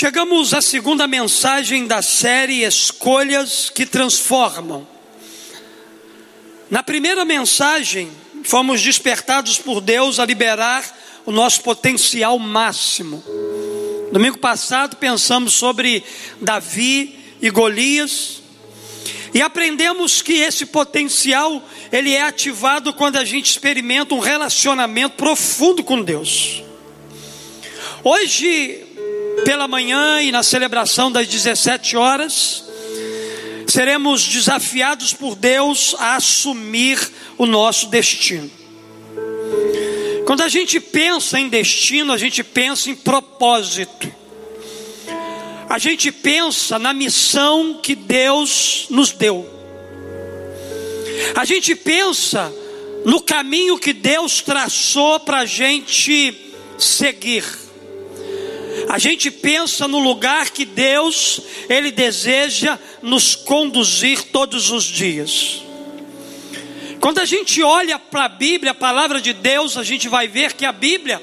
Chegamos à segunda mensagem da série Escolhas que Transformam. Na primeira mensagem, fomos despertados por Deus a liberar o nosso potencial máximo. Domingo passado pensamos sobre Davi e Golias e aprendemos que esse potencial ele é ativado quando a gente experimenta um relacionamento profundo com Deus. Hoje pela manhã e na celebração das 17 horas, seremos desafiados por Deus a assumir o nosso destino. Quando a gente pensa em destino, a gente pensa em propósito. A gente pensa na missão que Deus nos deu. A gente pensa no caminho que Deus traçou para a gente seguir a gente pensa no lugar que Deus, Ele deseja nos conduzir todos os dias. Quando a gente olha para a Bíblia, a palavra de Deus, a gente vai ver que a Bíblia,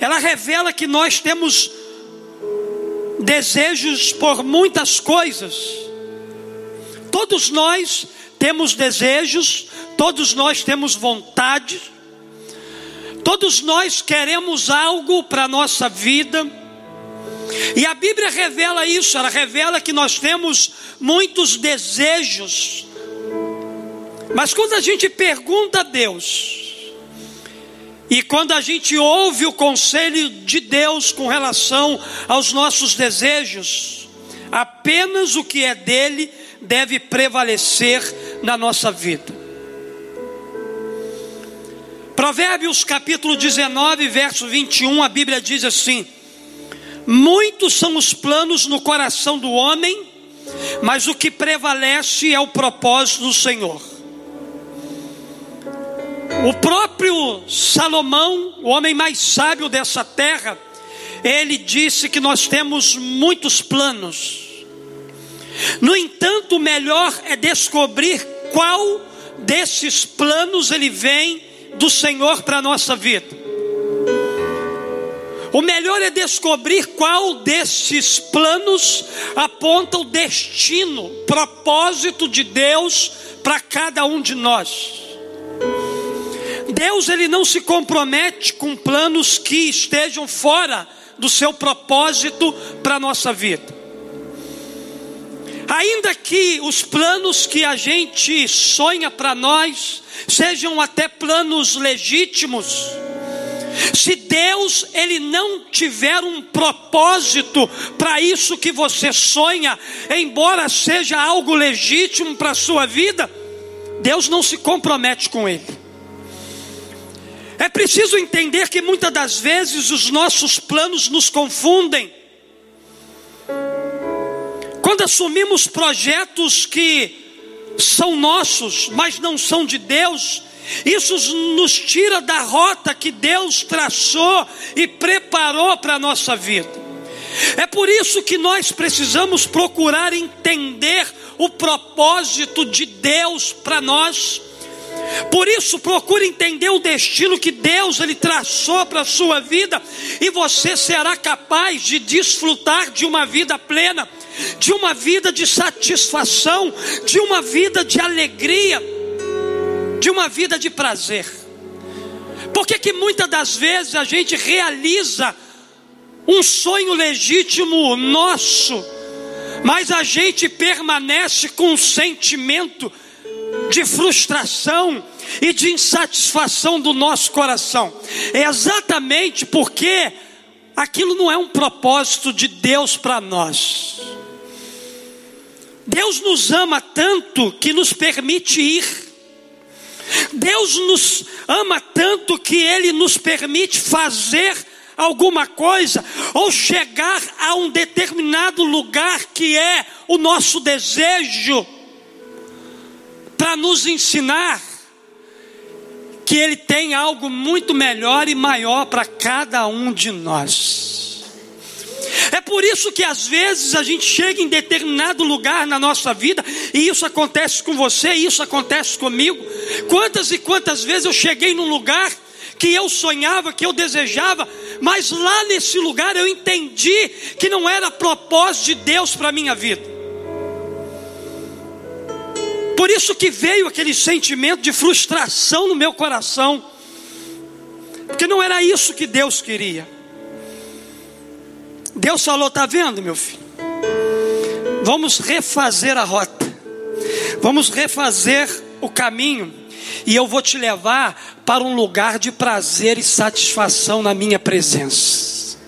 ela revela que nós temos desejos por muitas coisas. Todos nós temos desejos, todos nós temos vontade Todos nós queremos algo para a nossa vida, e a Bíblia revela isso, ela revela que nós temos muitos desejos, mas quando a gente pergunta a Deus, e quando a gente ouve o conselho de Deus com relação aos nossos desejos, apenas o que é dele deve prevalecer na nossa vida. Provérbios capítulo 19, verso 21, a Bíblia diz assim: Muitos são os planos no coração do homem, mas o que prevalece é o propósito do Senhor. O próprio Salomão, o homem mais sábio dessa terra, ele disse que nós temos muitos planos. No entanto, o melhor é descobrir qual desses planos ele vem do Senhor para a nossa vida. O melhor é descobrir qual desses planos aponta o destino, propósito de Deus para cada um de nós. Deus ele não se compromete com planos que estejam fora do seu propósito para a nossa vida. Ainda que os planos que a gente sonha para nós sejam até planos legítimos, se Deus ele não tiver um propósito para isso que você sonha, embora seja algo legítimo para a sua vida, Deus não se compromete com ele. É preciso entender que muitas das vezes os nossos planos nos confundem. Quando assumimos projetos que são nossos, mas não são de Deus, isso nos tira da rota que Deus traçou e preparou para a nossa vida. É por isso que nós precisamos procurar entender o propósito de Deus para nós. Por isso, procure entender o destino que Deus ele traçou para a sua vida, e você será capaz de desfrutar de uma vida plena de uma vida de satisfação, de uma vida de alegria, de uma vida de prazer. Porque que muitas das vezes a gente realiza um sonho legítimo nosso, mas a gente permanece com um sentimento de frustração e de insatisfação do nosso coração. É exatamente porque aquilo não é um propósito de Deus para nós. Deus nos ama tanto que nos permite ir. Deus nos ama tanto que Ele nos permite fazer alguma coisa ou chegar a um determinado lugar que é o nosso desejo, para nos ensinar que Ele tem algo muito melhor e maior para cada um de nós. É por isso que às vezes a gente chega em determinado lugar na nossa vida, e isso acontece com você, e isso acontece comigo. Quantas e quantas vezes eu cheguei num lugar que eu sonhava, que eu desejava, mas lá nesse lugar eu entendi que não era propósito de Deus para a minha vida. Por isso que veio aquele sentimento de frustração no meu coração, porque não era isso que Deus queria. Deus falou: está vendo, meu filho? Vamos refazer a rota, vamos refazer o caminho, e eu vou te levar para um lugar de prazer e satisfação na minha presença.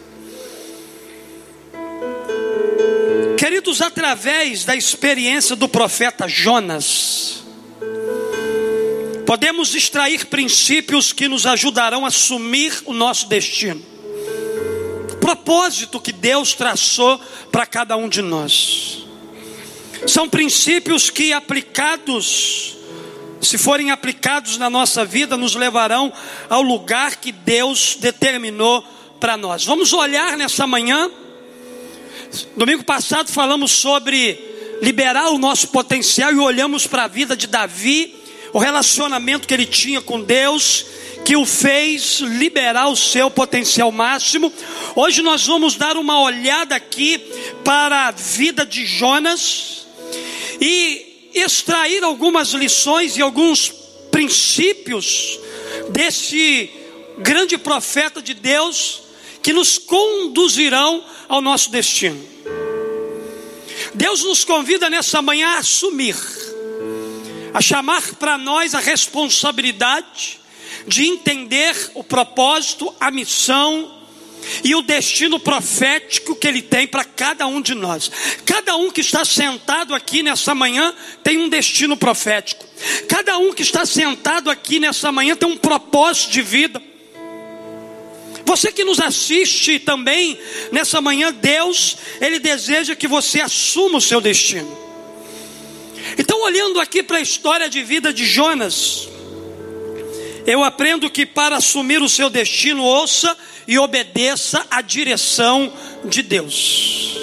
Queridos, através da experiência do profeta Jonas, podemos extrair princípios que nos ajudarão a assumir o nosso destino propósito que Deus traçou para cada um de nós. São princípios que aplicados, se forem aplicados na nossa vida, nos levarão ao lugar que Deus determinou para nós. Vamos olhar nessa manhã. Domingo passado falamos sobre liberar o nosso potencial e olhamos para a vida de Davi, o relacionamento que ele tinha com Deus que o fez liberar o seu potencial máximo. Hoje nós vamos dar uma olhada aqui para a vida de Jonas e extrair algumas lições e alguns princípios desse grande profeta de Deus que nos conduzirão ao nosso destino. Deus nos convida nessa manhã a assumir, a chamar para nós a responsabilidade de entender o propósito, a missão e o destino profético que Ele tem para cada um de nós. Cada um que está sentado aqui nessa manhã tem um destino profético. Cada um que está sentado aqui nessa manhã tem um propósito de vida. Você que nos assiste também nessa manhã, Deus, Ele deseja que você assuma o seu destino. Então, olhando aqui para a história de vida de Jonas, eu aprendo que para assumir o seu destino, ouça e obedeça a direção de Deus.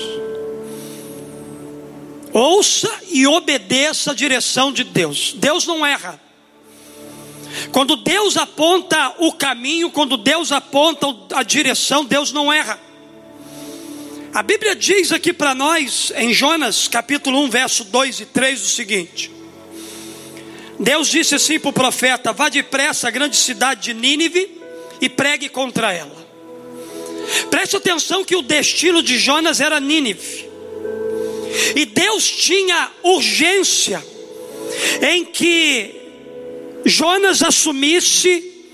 Ouça e obedeça a direção de Deus. Deus não erra. Quando Deus aponta o caminho, quando Deus aponta a direção, Deus não erra. A Bíblia diz aqui para nós, em Jonas capítulo 1, verso 2 e 3, o seguinte: Deus disse assim para o profeta: Vá depressa à grande cidade de Nínive e pregue contra ela. Preste atenção que o destino de Jonas era Nínive. E Deus tinha urgência em que Jonas assumisse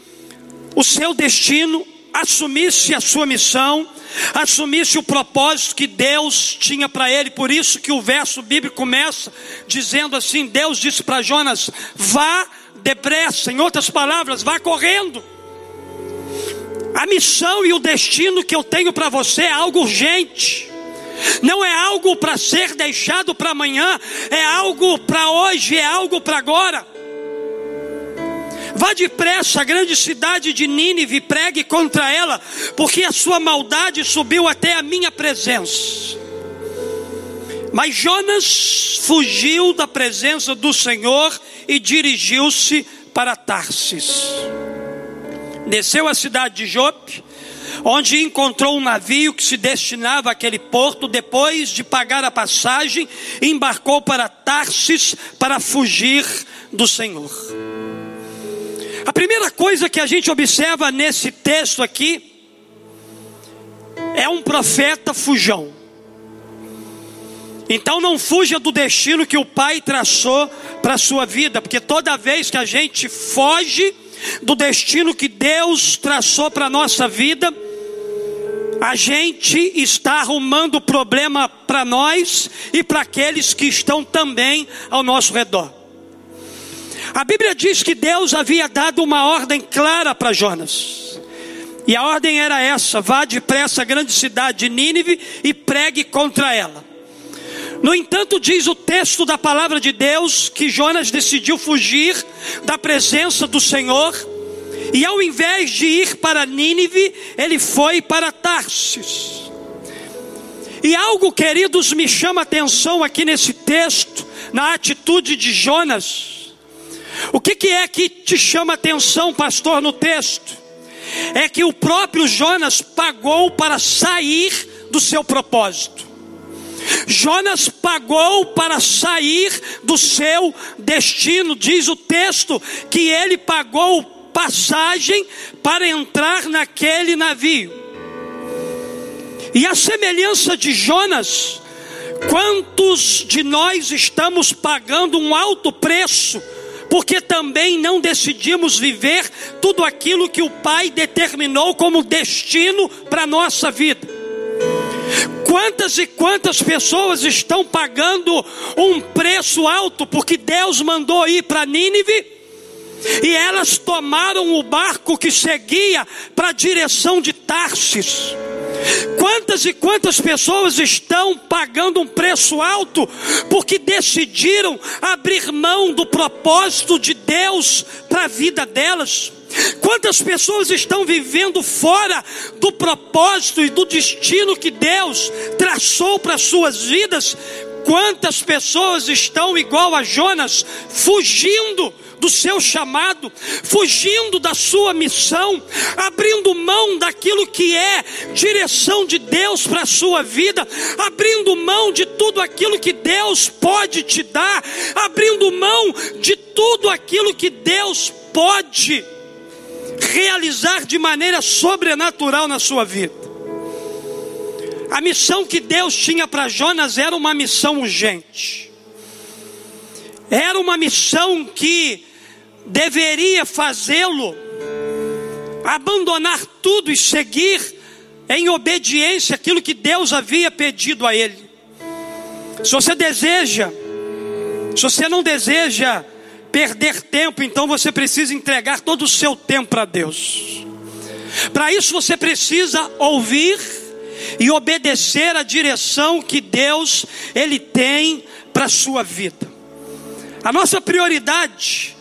o seu destino, assumisse a sua missão, assumisse o propósito que Deus tinha para ele. Por isso que o verso bíblico começa dizendo assim: Deus disse para Jonas: vá depressa, em outras palavras, vá correndo. A missão e o destino que eu tenho para você é algo urgente. Não é algo para ser deixado para amanhã, é algo para hoje, é algo para agora. Vá depressa à grande cidade de Nínive e pregue contra ela, porque a sua maldade subiu até a minha presença. Mas Jonas fugiu da presença do Senhor e dirigiu-se para Tarsis. Desceu à cidade de Jope, onde encontrou um navio que se destinava àquele porto. Depois de pagar a passagem, embarcou para Tarsis para fugir do Senhor. A primeira coisa que a gente observa nesse texto aqui é um profeta fujão. Então não fuja do destino que o Pai traçou para a sua vida, porque toda vez que a gente foge do destino que Deus traçou para a nossa vida, a gente está arrumando problema para nós e para aqueles que estão também ao nosso redor. A Bíblia diz que Deus havia dado uma ordem clara para Jonas. E a ordem era essa: vá depressa à grande cidade de Nínive e pregue contra ela. No entanto, diz o texto da palavra de Deus que Jonas decidiu fugir da presença do Senhor, e ao invés de ir para Nínive, ele foi para Tarsis. E algo, queridos, me chama a atenção aqui nesse texto, na atitude de Jonas. O que, que é que te chama atenção, pastor, no texto? é que o próprio Jonas pagou para sair do seu propósito. Jonas pagou para sair do seu destino, diz o texto que ele pagou passagem para entrar naquele navio. E a semelhança de Jonas, quantos de nós estamos pagando um alto preço, porque também não decidimos viver tudo aquilo que o Pai determinou como destino para a nossa vida? Quantas e quantas pessoas estão pagando um preço alto porque Deus mandou ir para Nínive? E elas tomaram o barco que seguia para a direção de Tarsis. Quantas e quantas pessoas estão pagando um preço alto porque decidiram abrir mão do propósito de Deus para a vida delas? Quantas pessoas estão vivendo fora do propósito e do destino que Deus traçou para suas vidas? Quantas pessoas estão igual a Jonas, fugindo do seu chamado, fugindo da sua missão, abrindo mão daquilo que é direção de Deus para a sua vida, abrindo mão de tudo aquilo que Deus pode te dar, abrindo mão de tudo aquilo que Deus pode realizar de maneira sobrenatural na sua vida. A missão que Deus tinha para Jonas era uma missão urgente. Era uma missão que deveria fazê-lo abandonar tudo e seguir em obediência aquilo que Deus havia pedido a ele. Se você deseja, se você não deseja perder tempo, então você precisa entregar todo o seu tempo para Deus. Para isso você precisa ouvir e obedecer a direção que Deus ele tem para sua vida. A nossa prioridade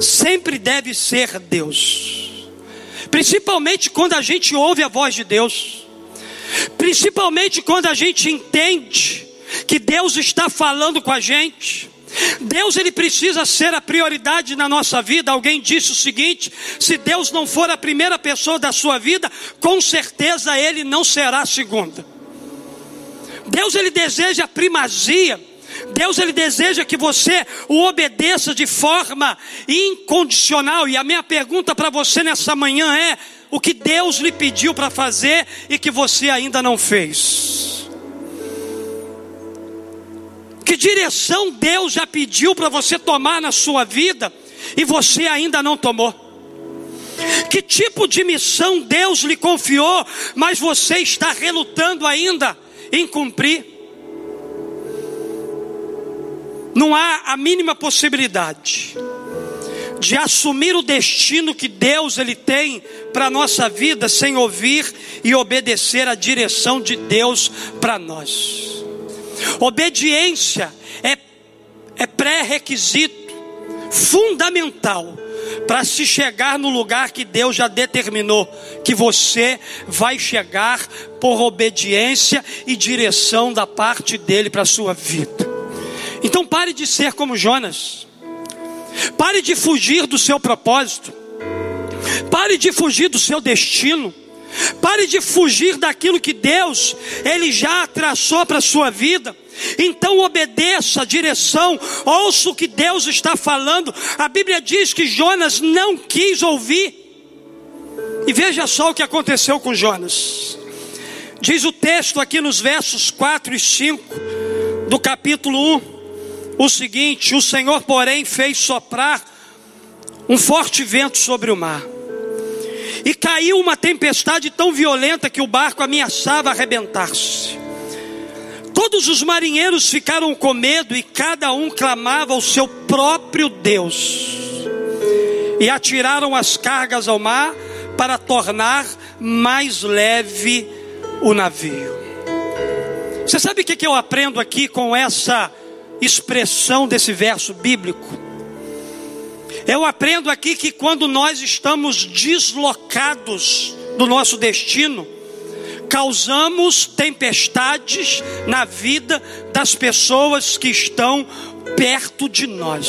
sempre deve ser Deus. Principalmente quando a gente ouve a voz de Deus. Principalmente quando a gente entende que Deus está falando com a gente. Deus ele precisa ser a prioridade na nossa vida. Alguém disse o seguinte: se Deus não for a primeira pessoa da sua vida, com certeza ele não será a segunda. Deus ele deseja a primazia Deus ele deseja que você o obedeça de forma incondicional. E a minha pergunta para você nessa manhã é: o que Deus lhe pediu para fazer e que você ainda não fez? Que direção Deus já pediu para você tomar na sua vida e você ainda não tomou? Que tipo de missão Deus lhe confiou, mas você está relutando ainda em cumprir? Não há a mínima possibilidade de assumir o destino que Deus ele tem para nossa vida sem ouvir e obedecer a direção de Deus para nós. Obediência é, é pré-requisito fundamental para se chegar no lugar que Deus já determinou que você vai chegar por obediência e direção da parte dele para a sua vida. Então pare de ser como Jonas. Pare de fugir do seu propósito. Pare de fugir do seu destino. Pare de fugir daquilo que Deus ele já traçou para a sua vida. Então obedeça a direção, ouça o que Deus está falando. A Bíblia diz que Jonas não quis ouvir. E veja só o que aconteceu com Jonas. Diz o texto aqui nos versos 4 e 5 do capítulo 1 o seguinte: o Senhor, porém, fez soprar um forte vento sobre o mar. E caiu uma tempestade tão violenta que o barco ameaçava arrebentar-se. Todos os marinheiros ficaram com medo e cada um clamava ao seu próprio Deus. E atiraram as cargas ao mar para tornar mais leve o navio. Você sabe o que eu aprendo aqui com essa expressão desse verso bíblico. Eu aprendo aqui que quando nós estamos deslocados do nosso destino, causamos tempestades na vida das pessoas que estão perto de nós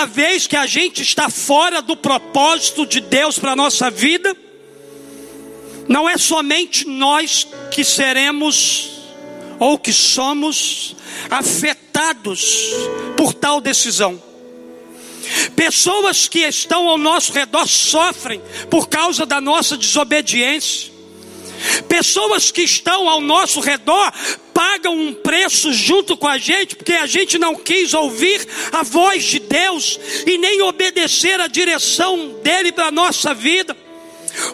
toda vez que a gente está fora do propósito de Deus para a nossa vida, não é somente nós que seremos ou que somos afetados por tal decisão. Pessoas que estão ao nosso redor sofrem por causa da nossa desobediência. Pessoas que estão ao nosso redor pagam um preço junto com a gente, porque a gente não quis ouvir a voz de Deus e nem obedecer a direção dele para a nossa vida.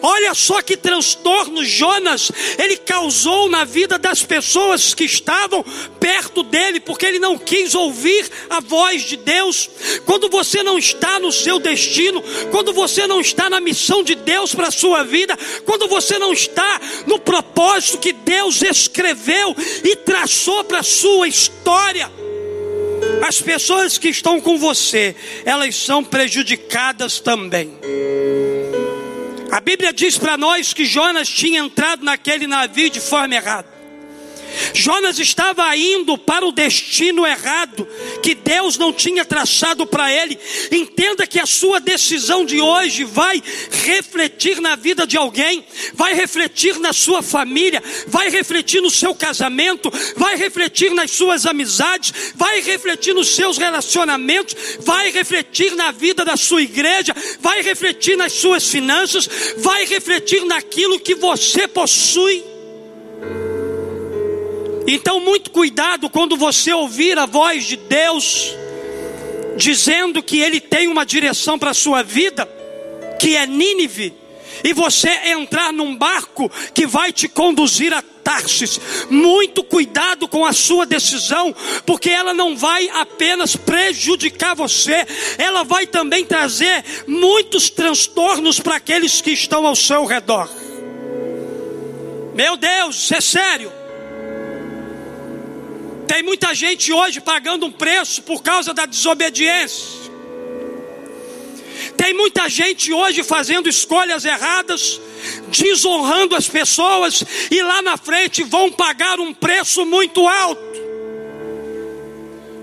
Olha só que transtorno Jonas ele causou na vida das pessoas que estavam perto dele, porque ele não quis ouvir a voz de Deus. Quando você não está no seu destino, quando você não está na missão de Deus para a sua vida, quando você não está no propósito que Deus escreveu e traçou para a sua história, as pessoas que estão com você, elas são prejudicadas também. A Bíblia diz para nós que Jonas tinha entrado naquele navio de forma errada. Jonas estava indo para o destino errado, que Deus não tinha traçado para ele. Entenda que a sua decisão de hoje vai refletir na vida de alguém, vai refletir na sua família, vai refletir no seu casamento, vai refletir nas suas amizades, vai refletir nos seus relacionamentos, vai refletir na vida da sua igreja, vai refletir nas suas finanças, vai refletir naquilo que você possui. Então, muito cuidado quando você ouvir a voz de Deus dizendo que Ele tem uma direção para a sua vida, que é Nínive, e você entrar num barco que vai te conduzir a Tarsis. Muito cuidado com a sua decisão, porque ela não vai apenas prejudicar você, ela vai também trazer muitos transtornos para aqueles que estão ao seu redor. Meu Deus, é sério. Tem muita gente hoje pagando um preço por causa da desobediência. Tem muita gente hoje fazendo escolhas erradas, desonrando as pessoas e lá na frente vão pagar um preço muito alto.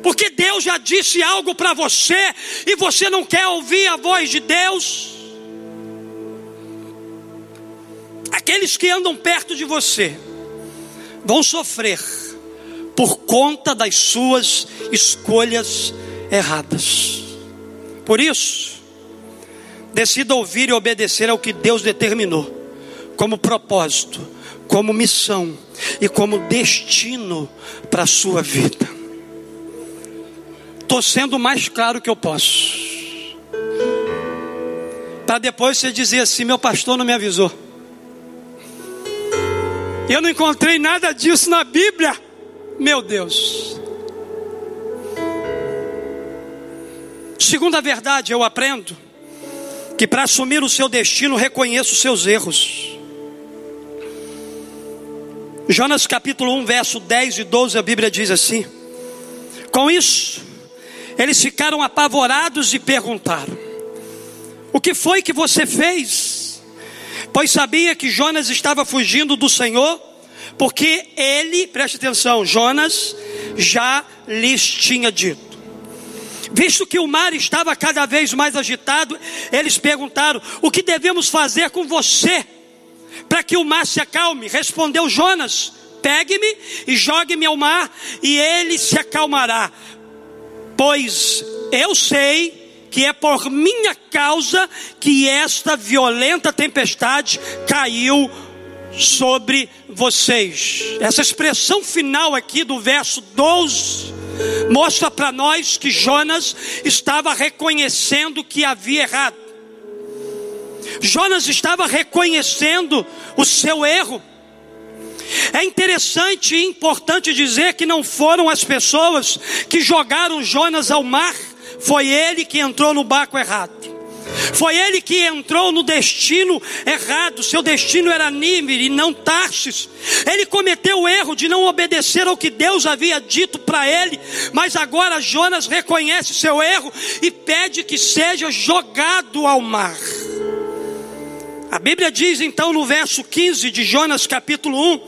Porque Deus já disse algo para você e você não quer ouvir a voz de Deus. Aqueles que andam perto de você vão sofrer por conta das suas escolhas erradas. Por isso, decida ouvir e obedecer ao que Deus determinou como propósito, como missão e como destino para a sua vida. Estou sendo o mais claro que eu posso. Para depois você dizer assim: meu pastor não me avisou. Eu não encontrei nada disso na Bíblia. Meu Deus. Segunda verdade, eu aprendo que para assumir o seu destino, reconheça os seus erros. Jonas capítulo 1, verso 10 e 12, a Bíblia diz assim: Com isso, eles ficaram apavorados e perguntaram: O que foi que você fez? Pois sabia que Jonas estava fugindo do Senhor porque ele, preste atenção, Jonas já lhes tinha dito. Visto que o mar estava cada vez mais agitado, eles perguntaram: O que devemos fazer com você para que o mar se acalme? Respondeu Jonas: Pegue-me e jogue-me ao mar, e ele se acalmará. Pois eu sei que é por minha causa que esta violenta tempestade caiu sobre vocês. Essa expressão final aqui do verso 12 mostra para nós que Jonas estava reconhecendo que havia errado. Jonas estava reconhecendo o seu erro. É interessante e importante dizer que não foram as pessoas que jogaram Jonas ao mar, foi ele que entrou no barco errado. Foi ele que entrou no destino errado. Seu destino era Nínive e não Tarsis. Ele cometeu o erro de não obedecer ao que Deus havia dito para ele. Mas agora Jonas reconhece seu erro e pede que seja jogado ao mar. A Bíblia diz então no verso 15 de Jonas capítulo 1: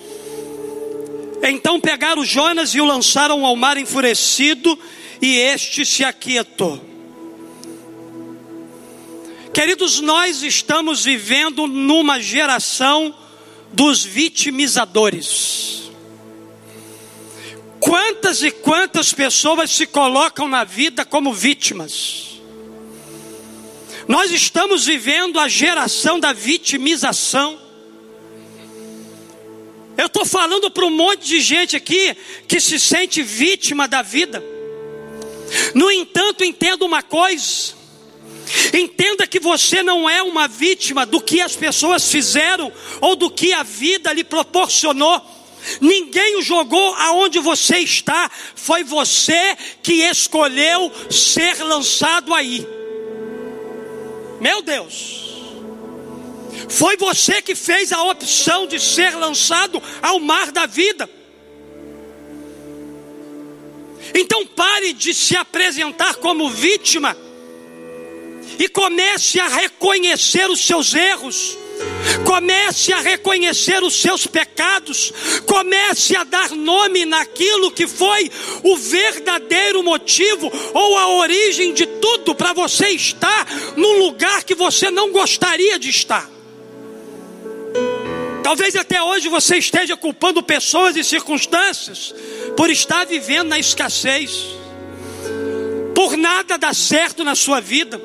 Então pegaram Jonas e o lançaram ao mar enfurecido, e este se aquietou. Queridos, nós estamos vivendo numa geração dos vitimizadores. Quantas e quantas pessoas se colocam na vida como vítimas? Nós estamos vivendo a geração da vitimização. Eu estou falando para um monte de gente aqui que se sente vítima da vida. No entanto, entenda uma coisa: entenda que você não é uma vítima do que as pessoas fizeram ou do que a vida lhe proporcionou. Ninguém o jogou aonde você está, foi você que escolheu ser lançado aí. Meu Deus. Foi você que fez a opção de ser lançado ao mar da vida. Então pare de se apresentar como vítima e comece a reconhecer os seus erros. Comece a reconhecer os seus pecados, comece a dar nome naquilo que foi o verdadeiro motivo ou a origem de tudo para você estar num lugar que você não gostaria de estar. Talvez até hoje você esteja culpando pessoas e circunstâncias por estar vivendo na escassez, por nada dar certo na sua vida,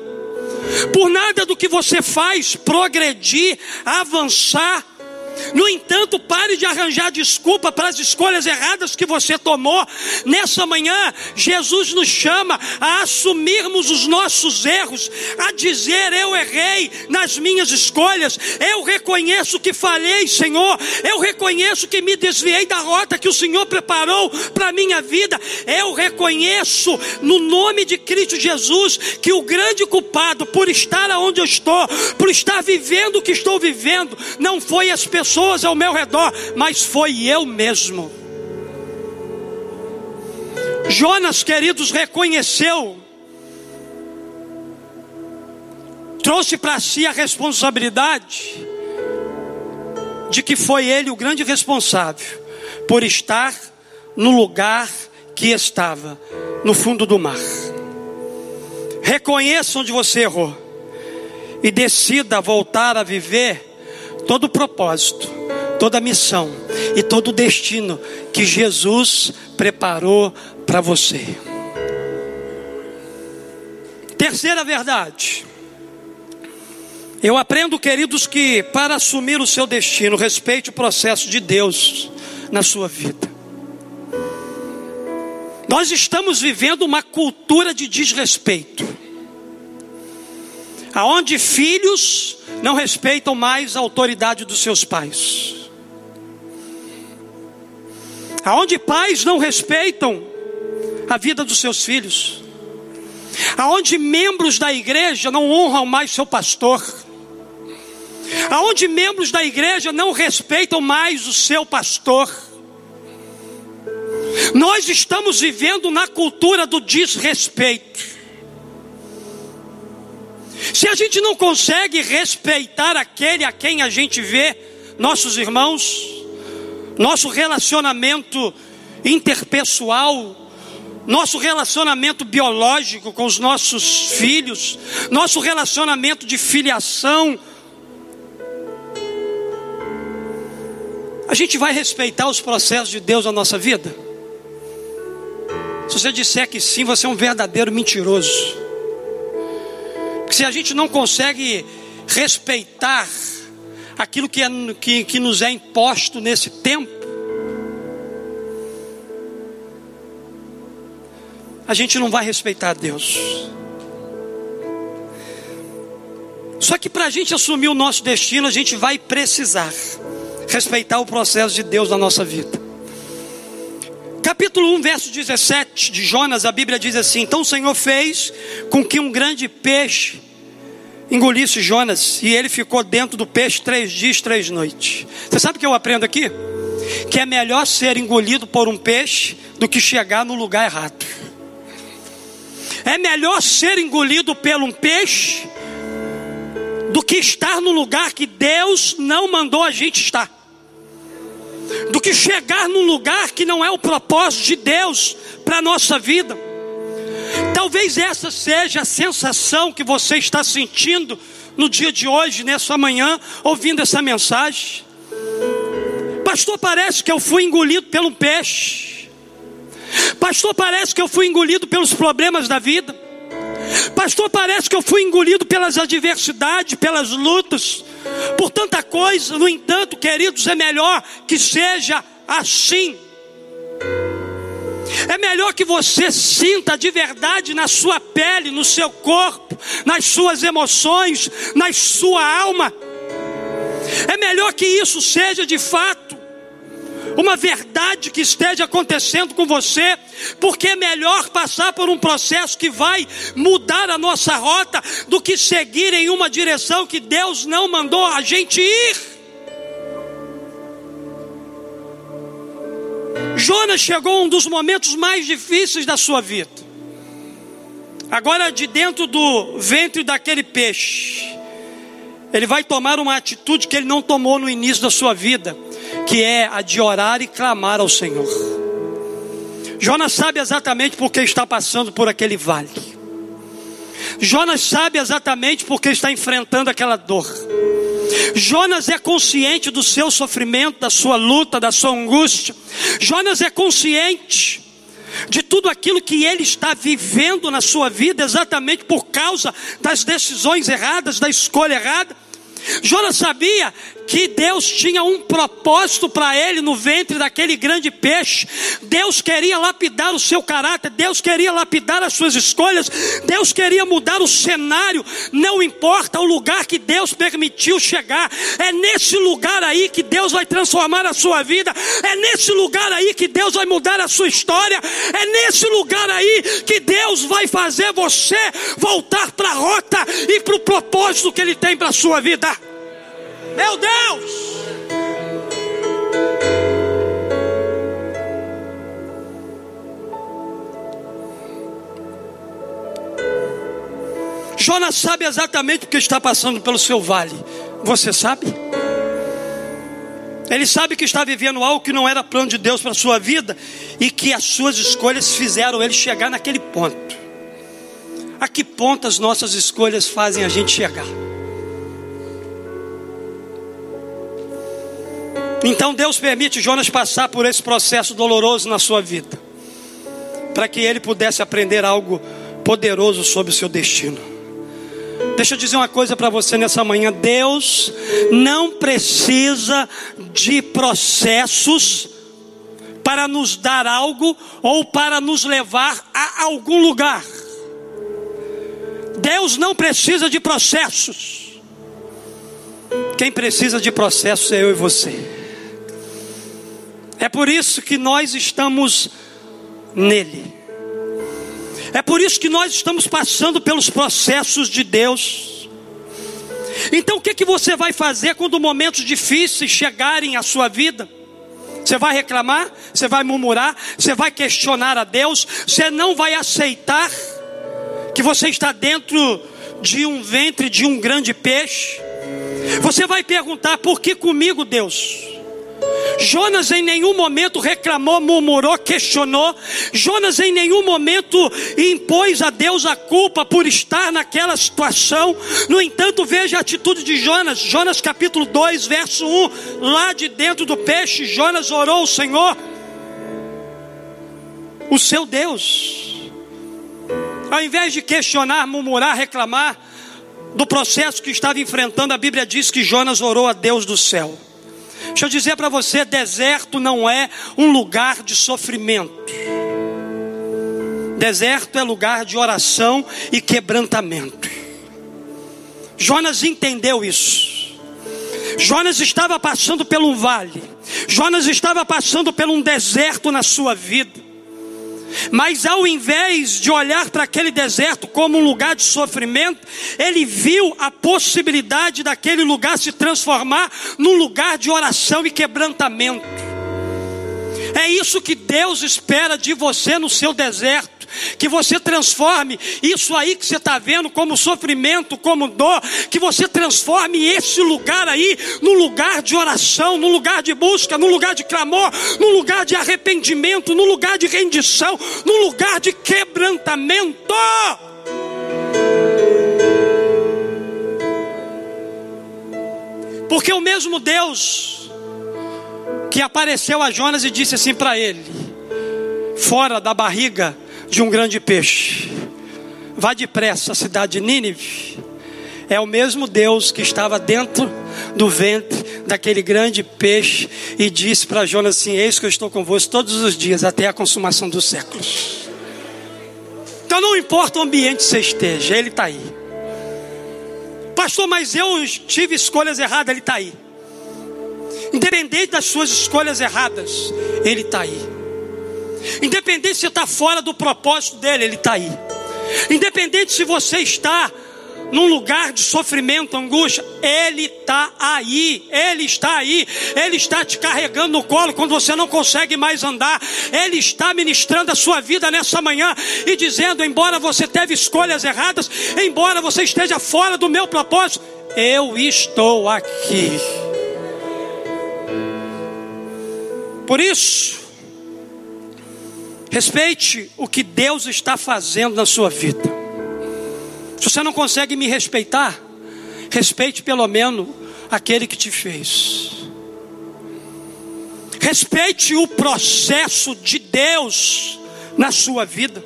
por nada do que você faz progredir, avançar, no entanto, pare de arranjar desculpa para as escolhas erradas que você tomou. Nessa manhã, Jesus nos chama a assumirmos os nossos erros, a dizer: Eu errei nas minhas escolhas, eu reconheço que falhei, Senhor, eu reconheço que me desviei da rota que o Senhor preparou para a minha vida, eu reconheço, no nome de Cristo Jesus, que o grande culpado por estar onde eu estou, por estar vivendo o que estou vivendo, não foi as pessoas pessoas ao meu redor, mas foi eu mesmo. Jonas, queridos, reconheceu, trouxe para si a responsabilidade de que foi ele o grande responsável por estar no lugar que estava, no fundo do mar. Reconheça onde você errou e decida voltar a viver todo o propósito, toda a missão e todo o destino que Jesus preparou para você. Terceira verdade. Eu aprendo, queridos, que para assumir o seu destino, respeite o processo de Deus na sua vida. Nós estamos vivendo uma cultura de desrespeito, aonde filhos não respeitam mais a autoridade dos seus pais. Aonde pais não respeitam a vida dos seus filhos. Aonde membros da igreja não honram mais seu pastor. Aonde membros da igreja não respeitam mais o seu pastor. Nós estamos vivendo na cultura do desrespeito. Se a gente não consegue respeitar aquele a quem a gente vê, nossos irmãos, nosso relacionamento interpessoal, nosso relacionamento biológico com os nossos filhos, nosso relacionamento de filiação, a gente vai respeitar os processos de Deus na nossa vida? Se você disser que sim, você é um verdadeiro mentiroso se a gente não consegue respeitar aquilo que, é, que, que nos é imposto nesse tempo, a gente não vai respeitar Deus. Só que para a gente assumir o nosso destino, a gente vai precisar respeitar o processo de Deus na nossa vida. Capítulo 1, verso 17 de Jonas, a Bíblia diz assim: Então o Senhor fez com que um grande peixe engolisse Jonas e ele ficou dentro do peixe três dias, três noites. Você sabe o que eu aprendo aqui? Que é melhor ser engolido por um peixe do que chegar no lugar errado. É melhor ser engolido por um peixe do que estar no lugar que Deus não mandou a gente estar do que chegar num lugar que não é o propósito de Deus para a nossa vida. Talvez essa seja a sensação que você está sentindo no dia de hoje, nessa manhã, ouvindo essa mensagem. Pastor, parece que eu fui engolido pelo peixe. Pastor, parece que eu fui engolido pelos problemas da vida. Pastor, parece que eu fui engolido pelas adversidades, pelas lutas, por tanta coisa. No entanto, queridos, é melhor que seja assim. É melhor que você sinta de verdade na sua pele, no seu corpo, nas suas emoções, na sua alma. É melhor que isso seja de fato uma verdade que esteja acontecendo com você, porque é melhor passar por um processo que vai mudar a nossa rota do que seguir em uma direção que Deus não mandou a gente ir. Jonas chegou a um dos momentos mais difíceis da sua vida. Agora, de dentro do ventre daquele peixe, ele vai tomar uma atitude que ele não tomou no início da sua vida, que é a de orar e clamar ao Senhor. Jonas sabe exatamente por que está passando por aquele vale. Jonas sabe exatamente por que está enfrentando aquela dor. Jonas é consciente do seu sofrimento, da sua luta, da sua angústia. Jonas é consciente de tudo aquilo que ele está vivendo na sua vida, exatamente por causa das decisões erradas, da escolha errada. Jonas sabia que Deus tinha um propósito para ele no ventre daquele grande peixe. Deus queria lapidar o seu caráter, Deus queria lapidar as suas escolhas, Deus queria mudar o cenário, não importa o lugar que Deus permitiu chegar, é nesse lugar aí que Deus vai transformar a sua vida, é nesse lugar aí que Deus vai mudar a sua história, é nesse lugar aí que Deus vai fazer você voltar para a rota e para o propósito que Ele tem para a sua vida. Meu Deus! Jonas sabe exatamente o que está passando pelo seu vale. Você sabe? Ele sabe que está vivendo algo que não era plano de Deus para a sua vida e que as suas escolhas fizeram ele chegar naquele ponto. A que ponto as nossas escolhas fazem a gente chegar? Então Deus permite Jonas passar por esse processo doloroso na sua vida, para que ele pudesse aprender algo poderoso sobre o seu destino. Deixa eu dizer uma coisa para você nessa manhã: Deus não precisa de processos para nos dar algo ou para nos levar a algum lugar. Deus não precisa de processos. Quem precisa de processos é eu e você. É por isso que nós estamos nele. É por isso que nós estamos passando pelos processos de Deus. Então o que, que você vai fazer quando momentos difíceis chegarem à sua vida? Você vai reclamar? Você vai murmurar? Você vai questionar a Deus? Você não vai aceitar que você está dentro de um ventre de um grande peixe? Você vai perguntar: por que comigo, Deus? Jonas em nenhum momento reclamou, murmurou, questionou. Jonas em nenhum momento impôs a Deus a culpa por estar naquela situação. No entanto, veja a atitude de Jonas. Jonas capítulo 2, verso 1. Lá de dentro do peixe, Jonas orou ao Senhor, o seu Deus. Ao invés de questionar, murmurar, reclamar do processo que estava enfrentando, a Bíblia diz que Jonas orou a Deus do céu. Deixa eu dizer para você: deserto não é um lugar de sofrimento. Deserto é lugar de oração e quebrantamento. Jonas entendeu isso. Jonas estava passando por um vale. Jonas estava passando por um deserto na sua vida. Mas ao invés de olhar para aquele deserto como um lugar de sofrimento, ele viu a possibilidade daquele lugar se transformar num lugar de oração e quebrantamento. É isso que Deus espera de você no seu deserto. Que você transforme isso aí que você está vendo como sofrimento, como dor, que você transforme esse lugar aí num lugar de oração, num lugar de busca, num lugar de clamor, num lugar de arrependimento, num lugar de rendição, num lugar de quebrantamento. Porque o mesmo Deus que apareceu a Jonas e disse assim para ele: fora da barriga de um grande peixe, vá depressa à cidade de Nínive. É o mesmo Deus que estava dentro do ventre daquele grande peixe e disse para Jonas assim: Eis que eu estou convosco todos os dias até a consumação dos séculos. Então não importa o ambiente que você esteja, Ele está aí. Pastor, mas eu tive escolhas erradas, Ele está aí. Independente das suas escolhas erradas, Ele está aí. Independente se está fora do propósito dele, Ele está aí. Independente se você está num lugar de sofrimento, angústia, Ele está aí, Ele está aí, Ele está te carregando no colo quando você não consegue mais andar, Ele está ministrando a sua vida nessa manhã e dizendo: embora você teve escolhas erradas, embora você esteja fora do meu propósito, eu estou aqui. Por isso, respeite o que Deus está fazendo na sua vida. Se você não consegue me respeitar, respeite pelo menos aquele que te fez. Respeite o processo de Deus na sua vida.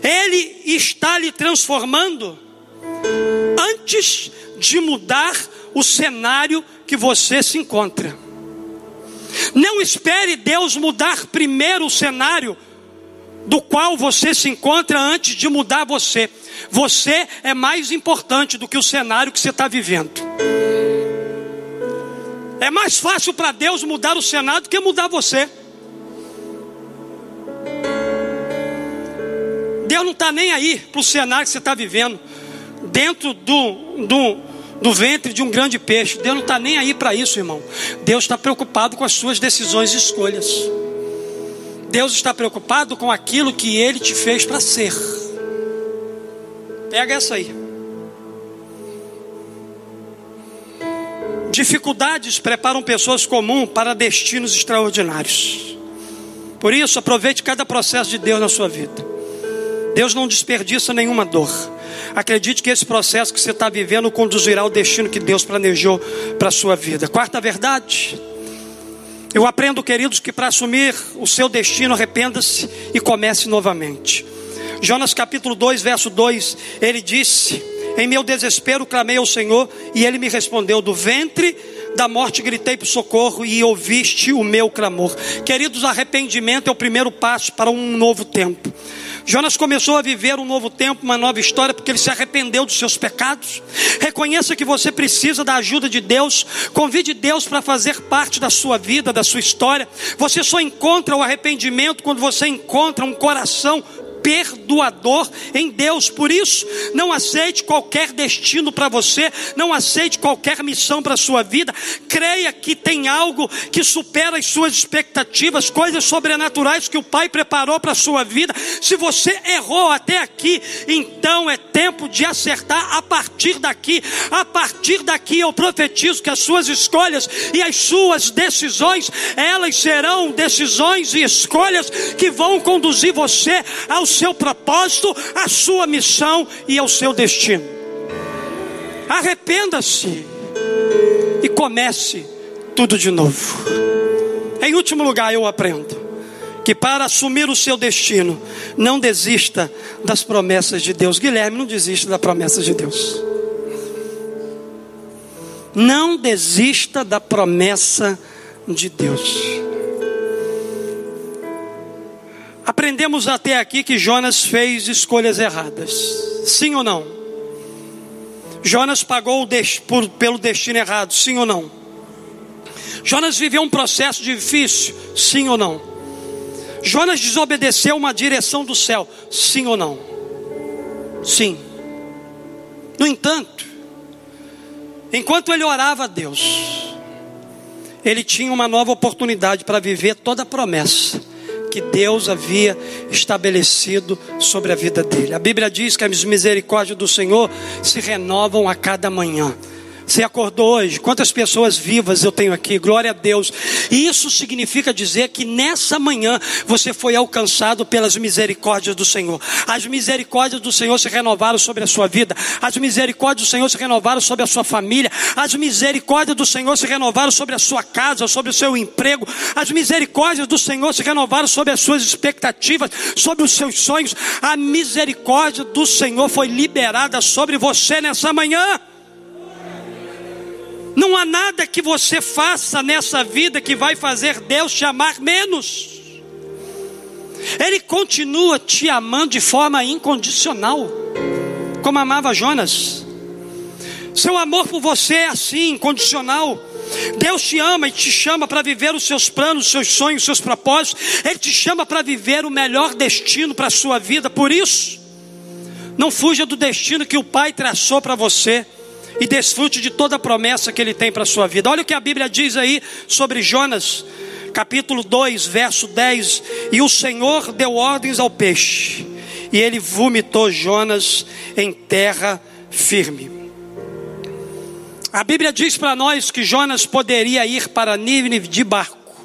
Ele está lhe transformando antes de mudar o cenário que você se encontra. Não espere Deus mudar primeiro o cenário do qual você se encontra antes de mudar você. Você é mais importante do que o cenário que você está vivendo. É mais fácil para Deus mudar o cenário do que mudar você. Deus não está nem aí para o cenário que você está vivendo, dentro do, do, do ventre de um grande peixe. Deus não está nem aí para isso, irmão. Deus está preocupado com as suas decisões e escolhas. Deus está preocupado com aquilo que Ele te fez para ser. Pega essa aí. Dificuldades preparam pessoas comuns para destinos extraordinários. Por isso, aproveite cada processo de Deus na sua vida. Deus não desperdiça nenhuma dor. Acredite que esse processo que você está vivendo conduzirá ao destino que Deus planejou para a sua vida. Quarta verdade. Eu aprendo, queridos, que para assumir o seu destino, arrependa-se e comece novamente. Jonas capítulo 2, verso 2, ele disse: Em meu desespero clamei ao Senhor, e ele me respondeu: Do ventre da morte gritei por socorro e ouviste o meu clamor. Queridos, arrependimento é o primeiro passo para um novo tempo. Jonas começou a viver um novo tempo, uma nova história, porque ele se arrependeu dos seus pecados. Reconheça que você precisa da ajuda de Deus. Convide Deus para fazer parte da sua vida, da sua história. Você só encontra o arrependimento quando você encontra um coração perdoador em Deus. Por isso, não aceite qualquer destino para você, não aceite qualquer missão para a sua vida. Creia que tem algo que supera as suas expectativas, coisas sobrenaturais que o Pai preparou para a sua vida. Se você errou até aqui, então é tempo de acertar a partir daqui. A partir daqui eu profetizo que as suas escolhas e as suas decisões, elas serão decisões e escolhas que vão conduzir você ao seu propósito, à sua missão e ao seu destino. Arrependa-se e comece tudo de novo. Em último lugar, eu aprendo que para assumir o seu destino, não desista das promessas de Deus. Guilherme, não desista da promessa de Deus. Não desista da promessa de Deus. Aprendemos até aqui que Jonas fez escolhas erradas. Sim ou não? Jonas pagou pelo destino errado. Sim ou não? Jonas viveu um processo difícil. Sim ou não? Jonas desobedeceu uma direção do céu. Sim ou não? Sim. No entanto, enquanto ele orava a Deus, ele tinha uma nova oportunidade para viver toda a promessa que Deus havia estabelecido sobre a vida dele. A Bíblia diz que as misericórdias do Senhor se renovam a cada manhã. Você acordou hoje? Quantas pessoas vivas eu tenho aqui? Glória a Deus. Isso significa dizer que nessa manhã você foi alcançado pelas misericórdias do Senhor. As misericórdias do Senhor se renovaram sobre a sua vida. As misericórdias do Senhor se renovaram sobre a sua família. As misericórdias do Senhor se renovaram sobre a sua casa, sobre o seu emprego. As misericórdias do Senhor se renovaram sobre as suas expectativas, sobre os seus sonhos. A misericórdia do Senhor foi liberada sobre você nessa manhã. Não há nada que você faça nessa vida que vai fazer Deus te amar menos. Ele continua te amando de forma incondicional, como amava Jonas. Seu amor por você é assim, incondicional. Deus te ama e te chama para viver os seus planos, os seus sonhos, os seus propósitos. Ele te chama para viver o melhor destino para a sua vida. Por isso, não fuja do destino que o Pai traçou para você e desfrute de toda a promessa que ele tem para a sua vida. Olha o que a Bíblia diz aí sobre Jonas, capítulo 2, verso 10: E o Senhor deu ordens ao peixe, e ele vomitou Jonas em terra firme. A Bíblia diz para nós que Jonas poderia ir para Nínive de barco,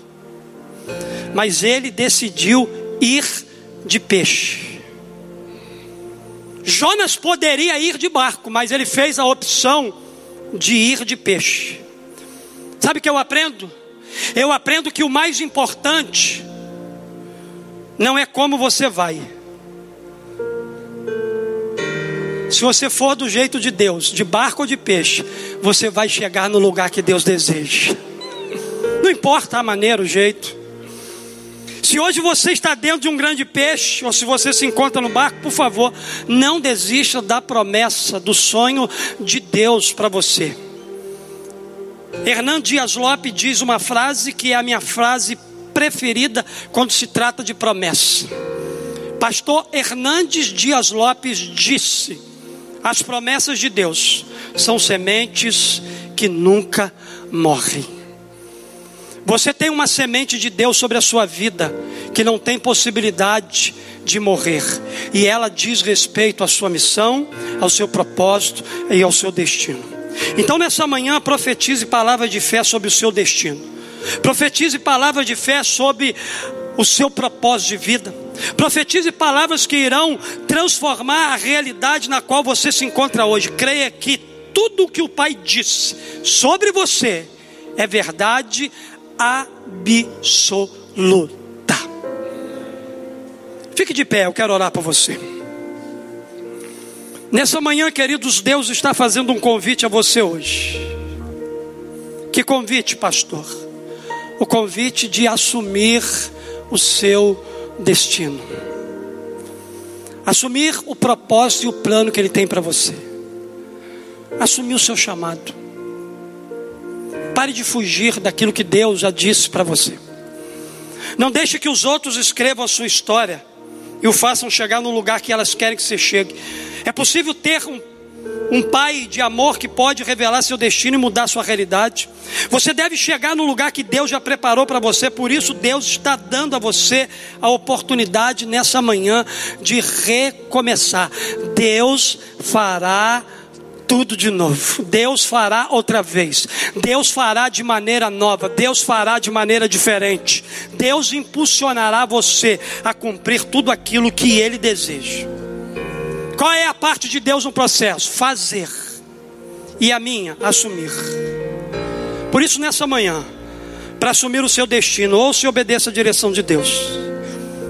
mas ele decidiu ir de peixe. Jonas poderia ir de barco, mas ele fez a opção de ir de peixe. Sabe o que eu aprendo? Eu aprendo que o mais importante não é como você vai. Se você for do jeito de Deus, de barco ou de peixe, você vai chegar no lugar que Deus deseja. Não importa a maneira, o jeito. Se hoje você está dentro de um grande peixe, ou se você se encontra no barco, por favor, não desista da promessa, do sonho de Deus para você. Hernan Dias Lopes diz uma frase que é a minha frase preferida quando se trata de promessa. Pastor Hernandes Dias Lopes disse: as promessas de Deus são sementes que nunca morrem. Você tem uma semente de Deus sobre a sua vida que não tem possibilidade de morrer, e ela diz respeito à sua missão, ao seu propósito e ao seu destino. Então, nessa manhã, profetize palavras de fé sobre o seu destino, profetize palavras de fé sobre o seu propósito de vida, profetize palavras que irão transformar a realidade na qual você se encontra hoje. Creia que tudo o que o Pai disse sobre você é verdade absoluta. Fique de pé, eu quero orar por você. Nessa manhã, queridos, Deus está fazendo um convite a você hoje. Que convite, pastor? O convite de assumir o seu destino. Assumir o propósito e o plano que Ele tem para você. Assumir o seu chamado. Pare de fugir daquilo que Deus já disse para você. Não deixe que os outros escrevam a sua história e o façam chegar no lugar que elas querem que você chegue. É possível ter um, um pai de amor que pode revelar seu destino e mudar sua realidade. Você deve chegar no lugar que Deus já preparou para você, por isso Deus está dando a você a oportunidade nessa manhã de recomeçar. Deus fará tudo de novo. Deus fará outra vez. Deus fará de maneira nova. Deus fará de maneira diferente. Deus impulsionará você a cumprir tudo aquilo que Ele deseja. Qual é a parte de Deus no processo? Fazer. E a minha, assumir. Por isso, nessa manhã, para assumir o seu destino, ou se obedeça à direção de Deus.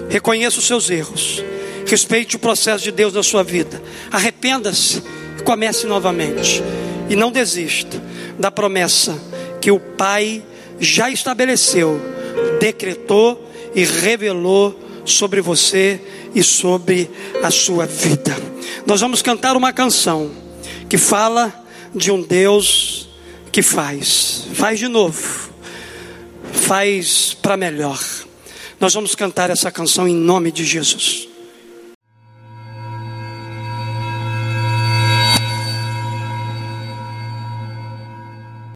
Reconheça os seus erros. Respeite o processo de Deus na sua vida. Arrependa-se comece novamente. E não desista da promessa que o Pai já estabeleceu, decretou e revelou sobre você e sobre a sua vida. Nós vamos cantar uma canção que fala de um Deus que faz. Faz de novo. Faz para melhor. Nós vamos cantar essa canção em nome de Jesus.